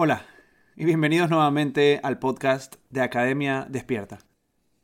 Hola y bienvenidos nuevamente al podcast de Academia Despierta.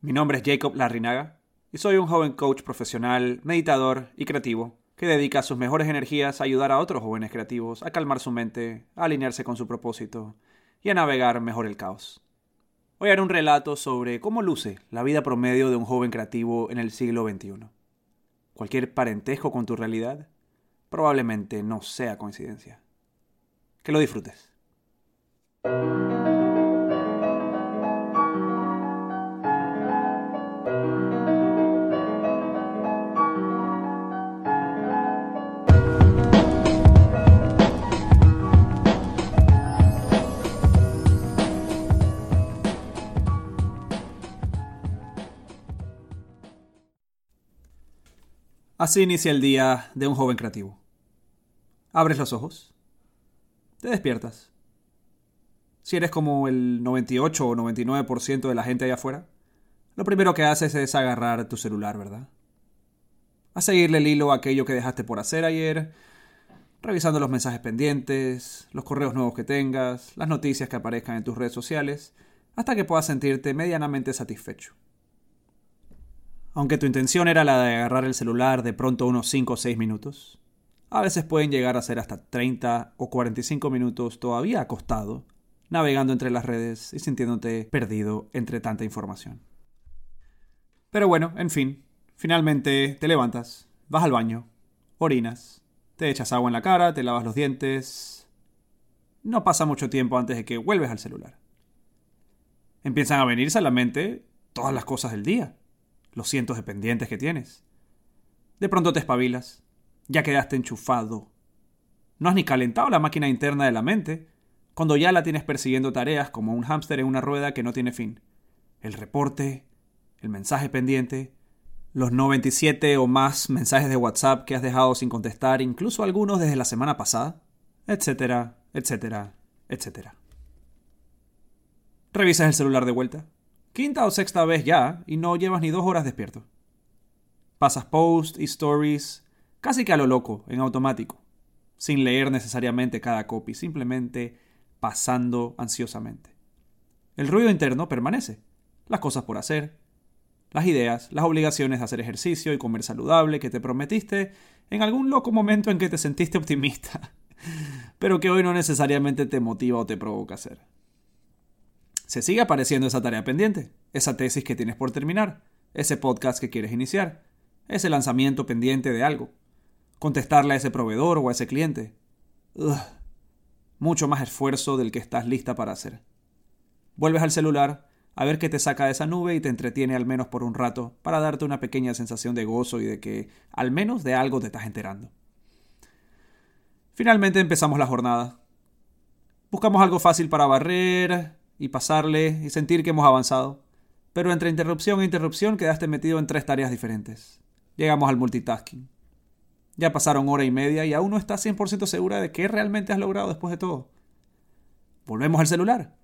Mi nombre es Jacob Larrinaga y soy un joven coach profesional, meditador y creativo que dedica sus mejores energías a ayudar a otros jóvenes creativos a calmar su mente, a alinearse con su propósito y a navegar mejor el caos. Hoy haré un relato sobre cómo luce la vida promedio de un joven creativo en el siglo XXI. Cualquier parentesco con tu realidad probablemente no sea coincidencia. Que lo disfrutes. Así inicia el día de un joven creativo. Abres los ojos. Te despiertas si eres como el 98 o 99% de la gente allá afuera, lo primero que haces es agarrar tu celular, ¿verdad? A seguirle el hilo a aquello que dejaste por hacer ayer, revisando los mensajes pendientes, los correos nuevos que tengas, las noticias que aparezcan en tus redes sociales, hasta que puedas sentirte medianamente satisfecho. Aunque tu intención era la de agarrar el celular de pronto unos 5 o 6 minutos, a veces pueden llegar a ser hasta 30 o 45 minutos todavía acostado navegando entre las redes y sintiéndote perdido entre tanta información. Pero bueno, en fin, finalmente te levantas, vas al baño, orinas, te echas agua en la cara, te lavas los dientes. No pasa mucho tiempo antes de que vuelves al celular. Empiezan a venirse a la mente todas las cosas del día, los cientos de pendientes que tienes. De pronto te espabilas, ya quedaste enchufado. No has ni calentado la máquina interna de la mente, cuando ya la tienes persiguiendo tareas como un hámster en una rueda que no tiene fin. El reporte, el mensaje pendiente, los 97 o más mensajes de WhatsApp que has dejado sin contestar, incluso algunos desde la semana pasada, etcétera, etcétera, etcétera. Revisas el celular de vuelta. Quinta o sexta vez ya, y no llevas ni dos horas despierto. Pasas posts y stories casi que a lo loco, en automático, sin leer necesariamente cada copy, simplemente pasando ansiosamente. El ruido interno permanece, las cosas por hacer, las ideas, las obligaciones de hacer ejercicio y comer saludable que te prometiste en algún loco momento en que te sentiste optimista, pero que hoy no necesariamente te motiva o te provoca hacer. Se sigue apareciendo esa tarea pendiente, esa tesis que tienes por terminar, ese podcast que quieres iniciar, ese lanzamiento pendiente de algo, contestarle a ese proveedor o a ese cliente mucho más esfuerzo del que estás lista para hacer. Vuelves al celular a ver qué te saca de esa nube y te entretiene al menos por un rato para darte una pequeña sensación de gozo y de que al menos de algo te estás enterando. Finalmente empezamos la jornada. Buscamos algo fácil para barrer y pasarle y sentir que hemos avanzado. Pero entre interrupción e interrupción quedaste metido en tres tareas diferentes. Llegamos al multitasking. Ya pasaron hora y media y aún no estás 100% segura de qué realmente has logrado después de todo. Volvemos al celular.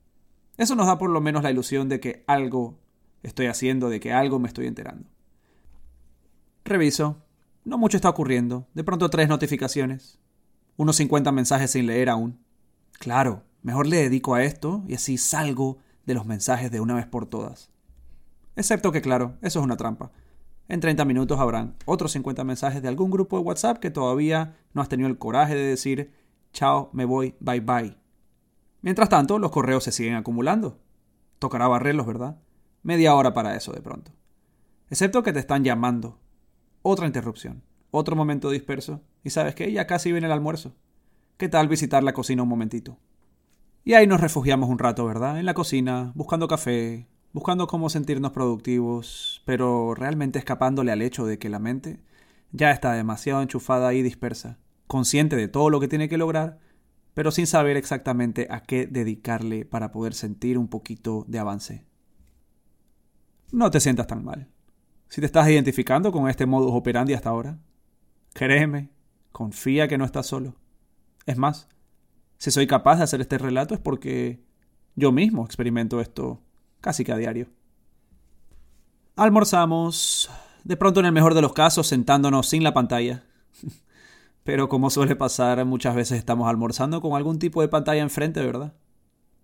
Eso nos da por lo menos la ilusión de que algo estoy haciendo, de que algo me estoy enterando. Reviso. No mucho está ocurriendo. De pronto tres notificaciones. Unos 50 mensajes sin leer aún. Claro, mejor le dedico a esto y así salgo de los mensajes de una vez por todas. Excepto que, claro, eso es una trampa. En 30 minutos habrán otros 50 mensajes de algún grupo de WhatsApp que todavía no has tenido el coraje de decir chao, me voy, bye bye. Mientras tanto, los correos se siguen acumulando. Tocará barrerlos, ¿verdad? Media hora para eso de pronto. Excepto que te están llamando. Otra interrupción. Otro momento disperso. Y sabes que ya casi viene el almuerzo. ¿Qué tal visitar la cocina un momentito? Y ahí nos refugiamos un rato, ¿verdad? En la cocina, buscando café, buscando cómo sentirnos productivos, pero realmente escapándole al hecho de que la mente ya está demasiado enchufada y dispersa, consciente de todo lo que tiene que lograr, pero sin saber exactamente a qué dedicarle para poder sentir un poquito de avance. No te sientas tan mal. Si te estás identificando con este modus operandi hasta ahora, créeme, confía que no estás solo. Es más, si soy capaz de hacer este relato es porque yo mismo experimento esto casi que a diario. Almorzamos, de pronto en el mejor de los casos sentándonos sin la pantalla. Pero como suele pasar, muchas veces estamos almorzando con algún tipo de pantalla enfrente, ¿verdad?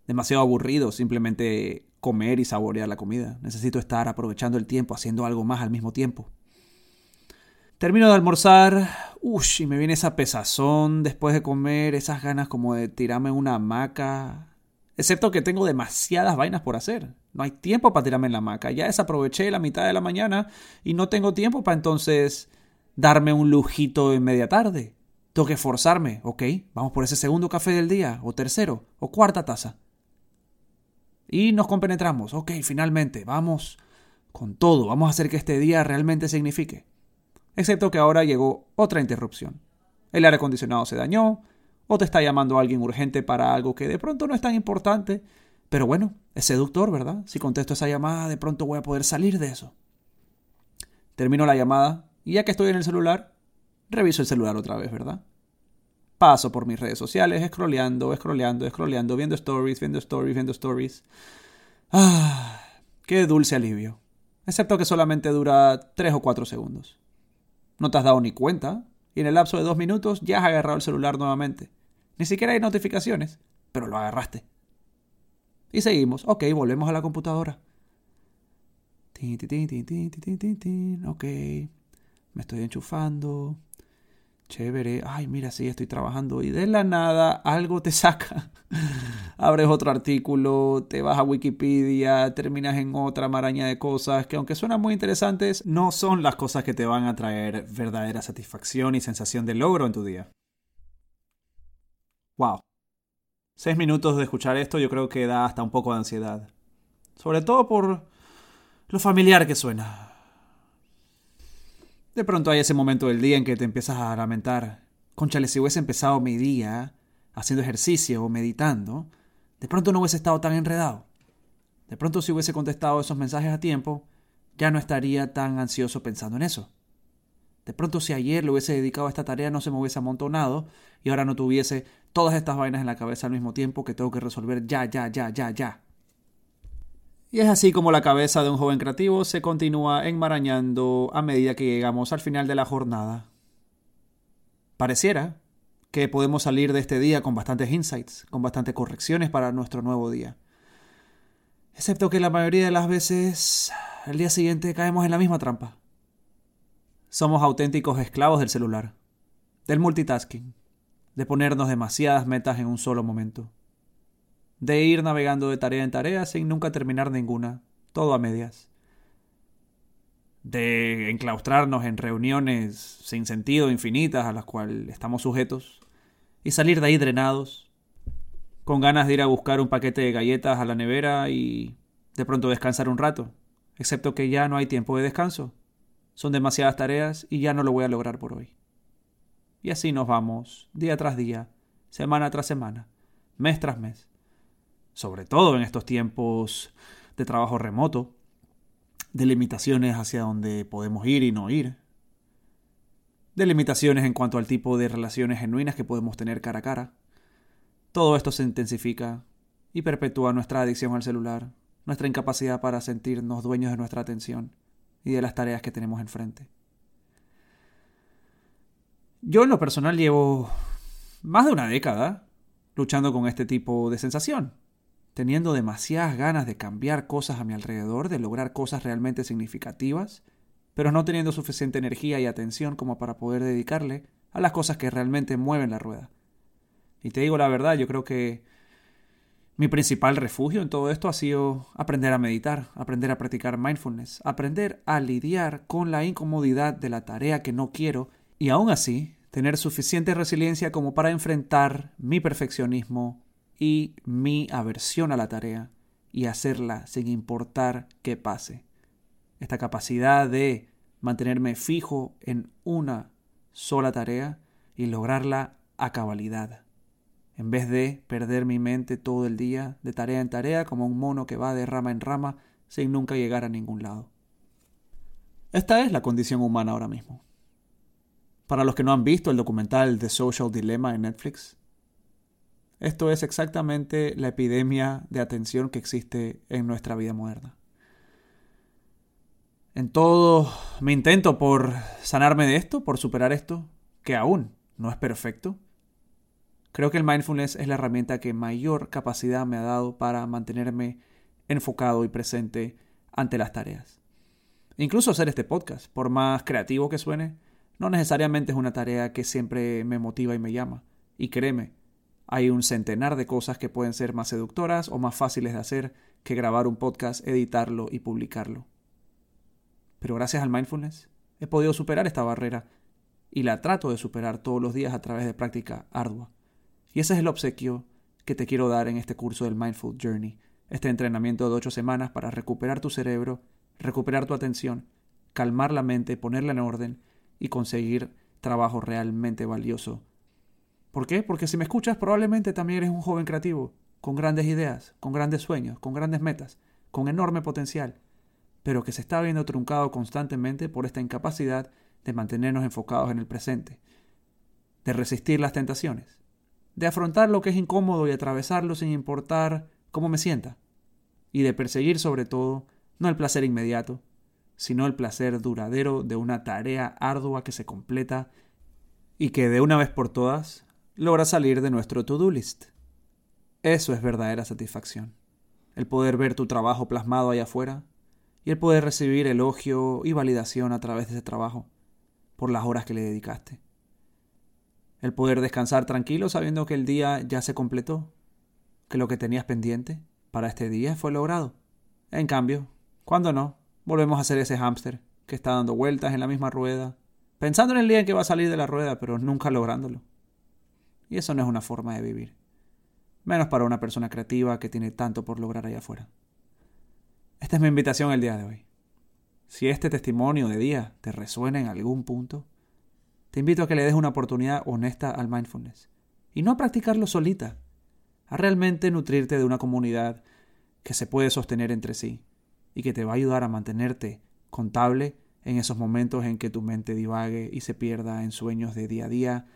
demasiado aburrido simplemente comer y saborear la comida. Necesito estar aprovechando el tiempo, haciendo algo más al mismo tiempo. Termino de almorzar, uff, y me viene esa pesazón después de comer, esas ganas como de tirarme en una hamaca. Excepto que tengo demasiadas vainas por hacer. No hay tiempo para tirarme en la hamaca. Ya desaproveché la mitad de la mañana y no tengo tiempo para entonces darme un lujito en media tarde. Tengo que esforzarme, ¿ok? Vamos por ese segundo café del día, o tercero, o cuarta taza. Y nos compenetramos, ok, finalmente, vamos con todo, vamos a hacer que este día realmente signifique. Excepto que ahora llegó otra interrupción. El aire acondicionado se dañó, o te está llamando alguien urgente para algo que de pronto no es tan importante, pero bueno, es seductor, ¿verdad? Si contesto esa llamada, de pronto voy a poder salir de eso. Termino la llamada y ya que estoy en el celular, reviso el celular otra vez, ¿verdad? Paso por mis redes sociales, scrolleando, scrolleando, scrolleando, viendo stories, viendo stories, viendo stories. Ah, qué dulce alivio. Excepto que solamente dura 3 o 4 segundos. No te has dado ni cuenta y en el lapso de dos minutos ya has agarrado el celular nuevamente. Ni siquiera hay notificaciones, pero lo agarraste. Y seguimos. Ok, volvemos a la computadora. Ok, me estoy enchufando. Chévere. Ay, mira, sí, estoy trabajando. Y de la nada algo te saca. Abres otro artículo, te vas a Wikipedia, terminas en otra maraña de cosas que aunque suenan muy interesantes, no son las cosas que te van a traer verdadera satisfacción y sensación de logro en tu día. Wow. Seis minutos de escuchar esto yo creo que da hasta un poco de ansiedad. Sobre todo por lo familiar que suena. De pronto hay ese momento del día en que te empiezas a lamentar. Conchale, si hubiese empezado mi día haciendo ejercicio o meditando, de pronto no hubiese estado tan enredado. De pronto si hubiese contestado esos mensajes a tiempo, ya no estaría tan ansioso pensando en eso. De pronto si ayer le hubiese dedicado a esta tarea no se me hubiese amontonado y ahora no tuviese todas estas vainas en la cabeza al mismo tiempo que tengo que resolver ya, ya, ya, ya, ya. Y es así como la cabeza de un joven creativo se continúa enmarañando a medida que llegamos al final de la jornada. Pareciera que podemos salir de este día con bastantes insights, con bastantes correcciones para nuestro nuevo día. Excepto que la mayoría de las veces el día siguiente caemos en la misma trampa. Somos auténticos esclavos del celular, del multitasking, de ponernos demasiadas metas en un solo momento de ir navegando de tarea en tarea sin nunca terminar ninguna, todo a medias. De enclaustrarnos en reuniones sin sentido infinitas a las cuales estamos sujetos y salir de ahí drenados, con ganas de ir a buscar un paquete de galletas a la nevera y de pronto descansar un rato, excepto que ya no hay tiempo de descanso. Son demasiadas tareas y ya no lo voy a lograr por hoy. Y así nos vamos, día tras día, semana tras semana, mes tras mes sobre todo en estos tiempos de trabajo remoto, de limitaciones hacia donde podemos ir y no ir, de limitaciones en cuanto al tipo de relaciones genuinas que podemos tener cara a cara. Todo esto se intensifica y perpetúa nuestra adicción al celular, nuestra incapacidad para sentirnos dueños de nuestra atención y de las tareas que tenemos enfrente. Yo en lo personal llevo más de una década luchando con este tipo de sensación teniendo demasiadas ganas de cambiar cosas a mi alrededor, de lograr cosas realmente significativas, pero no teniendo suficiente energía y atención como para poder dedicarle a las cosas que realmente mueven la rueda. Y te digo la verdad, yo creo que mi principal refugio en todo esto ha sido aprender a meditar, aprender a practicar mindfulness, aprender a lidiar con la incomodidad de la tarea que no quiero y aún así tener suficiente resiliencia como para enfrentar mi perfeccionismo, y mi aversión a la tarea y hacerla sin importar qué pase. Esta capacidad de mantenerme fijo en una sola tarea y lograrla a cabalidad, en vez de perder mi mente todo el día de tarea en tarea como un mono que va de rama en rama sin nunca llegar a ningún lado. Esta es la condición humana ahora mismo. Para los que no han visto el documental The Social Dilemma en Netflix, esto es exactamente la epidemia de atención que existe en nuestra vida moderna. En todo mi intento por sanarme de esto, por superar esto, que aún no es perfecto, Creo que el mindfulness es la herramienta que mayor capacidad me ha dado para mantenerme enfocado y presente ante las tareas. Incluso hacer este podcast, por más creativo que suene, no necesariamente es una tarea que siempre me motiva y me llama. Y créeme, hay un centenar de cosas que pueden ser más seductoras o más fáciles de hacer que grabar un podcast, editarlo y publicarlo. Pero gracias al mindfulness he podido superar esta barrera y la trato de superar todos los días a través de práctica ardua. Y ese es el obsequio que te quiero dar en este curso del Mindful Journey, este entrenamiento de ocho semanas para recuperar tu cerebro recuperar tu atención, calmar la mente, ponerla en orden y conseguir trabajo realmente valioso. ¿Por qué? Porque si me escuchas probablemente también eres un joven creativo, con grandes ideas, con grandes sueños, con grandes metas, con enorme potencial, pero que se está viendo truncado constantemente por esta incapacidad de mantenernos enfocados en el presente, de resistir las tentaciones, de afrontar lo que es incómodo y atravesarlo sin importar cómo me sienta, y de perseguir sobre todo no el placer inmediato, sino el placer duradero de una tarea ardua que se completa y que de una vez por todas logra salir de nuestro to-do list. Eso es verdadera satisfacción. El poder ver tu trabajo plasmado allá afuera y el poder recibir elogio y validación a través de ese trabajo por las horas que le dedicaste. El poder descansar tranquilo sabiendo que el día ya se completó, que lo que tenías pendiente para este día fue logrado. En cambio, cuando no, volvemos a ser ese hámster que está dando vueltas en la misma rueda, pensando en el día en que va a salir de la rueda, pero nunca lográndolo. Y eso no es una forma de vivir. Menos para una persona creativa que tiene tanto por lograr allá afuera. Esta es mi invitación el día de hoy. Si este testimonio de día te resuena en algún punto, te invito a que le des una oportunidad honesta al mindfulness. Y no a practicarlo solita, a realmente nutrirte de una comunidad que se puede sostener entre sí y que te va a ayudar a mantenerte contable en esos momentos en que tu mente divague y se pierda en sueños de día a día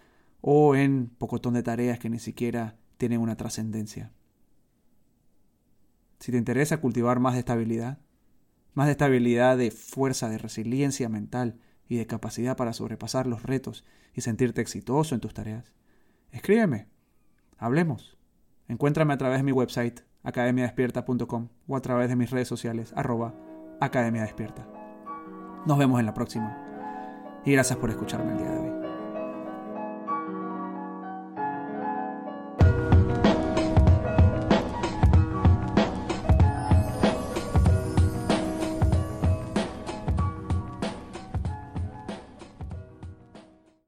o en pocotón de tareas que ni siquiera tienen una trascendencia. Si te interesa cultivar más de estabilidad, más de estabilidad de fuerza, de resiliencia mental y de capacidad para sobrepasar los retos y sentirte exitoso en tus tareas, escríbeme, hablemos. Encuéntrame a través de mi website academiadespierta.com o a través de mis redes sociales arroba Academia Despierta. Nos vemos en la próxima y gracias por escucharme el día de hoy.